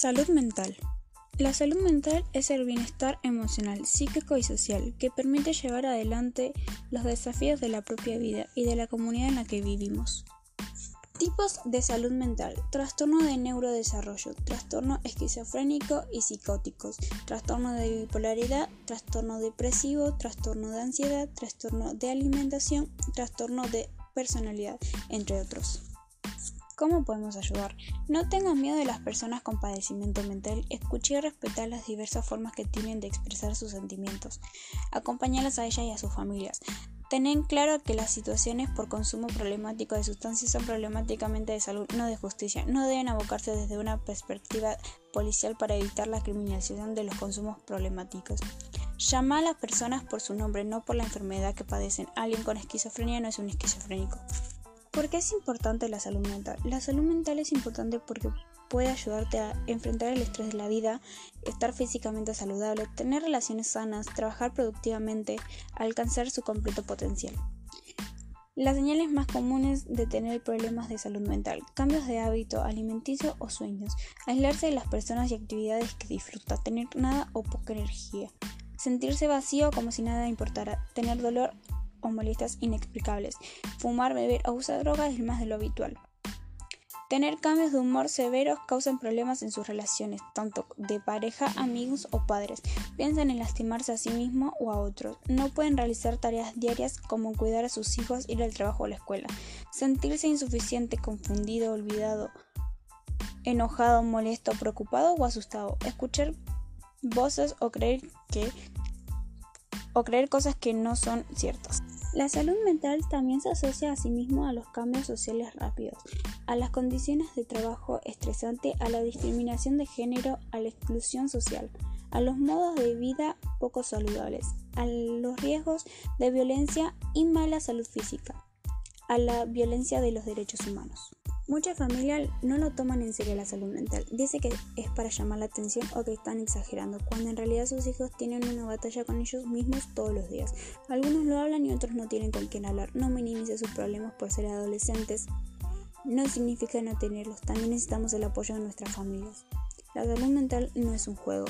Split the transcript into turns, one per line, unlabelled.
Salud mental. La salud mental es el bienestar emocional, psíquico y social que permite llevar adelante los desafíos de la propia vida y de la comunidad en la que vivimos. Tipos de salud mental. Trastorno de neurodesarrollo, trastorno esquizofrénico y psicóticos, trastorno de bipolaridad, trastorno depresivo, trastorno de ansiedad, trastorno de alimentación, trastorno de personalidad, entre otros. ¿Cómo podemos ayudar? No tengan miedo de las personas con padecimiento mental. Escuche y respeta las diversas formas que tienen de expresar sus sentimientos. Acompáñalas a ellas y a sus familias. Ten claro que las situaciones por consumo problemático de sustancias son problemáticamente de salud, no de justicia. No deben abocarse desde una perspectiva policial para evitar la criminalización de los consumos problemáticos. Llama a las personas por su nombre, no por la enfermedad que padecen. Alguien con esquizofrenia no es un esquizofrénico. ¿Por qué es importante la salud mental? La salud mental es importante porque puede ayudarte a enfrentar el estrés de la vida, estar físicamente saludable, tener relaciones sanas, trabajar productivamente, alcanzar su completo potencial. Las señales más comunes de tener problemas de salud mental, cambios de hábito alimenticio o sueños, aislarse de las personas y actividades que disfruta, tener nada o poca energía, sentirse vacío como si nada importara, tener dolor o molestias inexplicables. Fumar, beber o usar drogas es más de lo habitual. Tener cambios de humor severos causan problemas en sus relaciones, tanto de pareja, amigos o padres. Piensan en lastimarse a sí mismo o a otros. No pueden realizar tareas diarias como cuidar a sus hijos, ir al trabajo o la escuela. Sentirse insuficiente, confundido, olvidado, enojado, molesto, preocupado o asustado. Escuchar voces o creer que o creer cosas que no son ciertas. La salud mental también se asocia a sí mismo a los cambios sociales rápidos, a las condiciones de trabajo estresante, a la discriminación de género, a la exclusión social, a los modos de vida poco saludables, a los riesgos de violencia y mala salud física, a la violencia de los derechos humanos. Muchas familias no lo toman en serio la salud mental. Dice que es para llamar la atención o que están exagerando, cuando en realidad sus hijos tienen una batalla con ellos mismos todos los días. Algunos lo hablan y otros no tienen con quién hablar. No minimice sus problemas por ser adolescentes. No significa no tenerlos. También necesitamos el apoyo de nuestras familias. La salud mental no es un juego.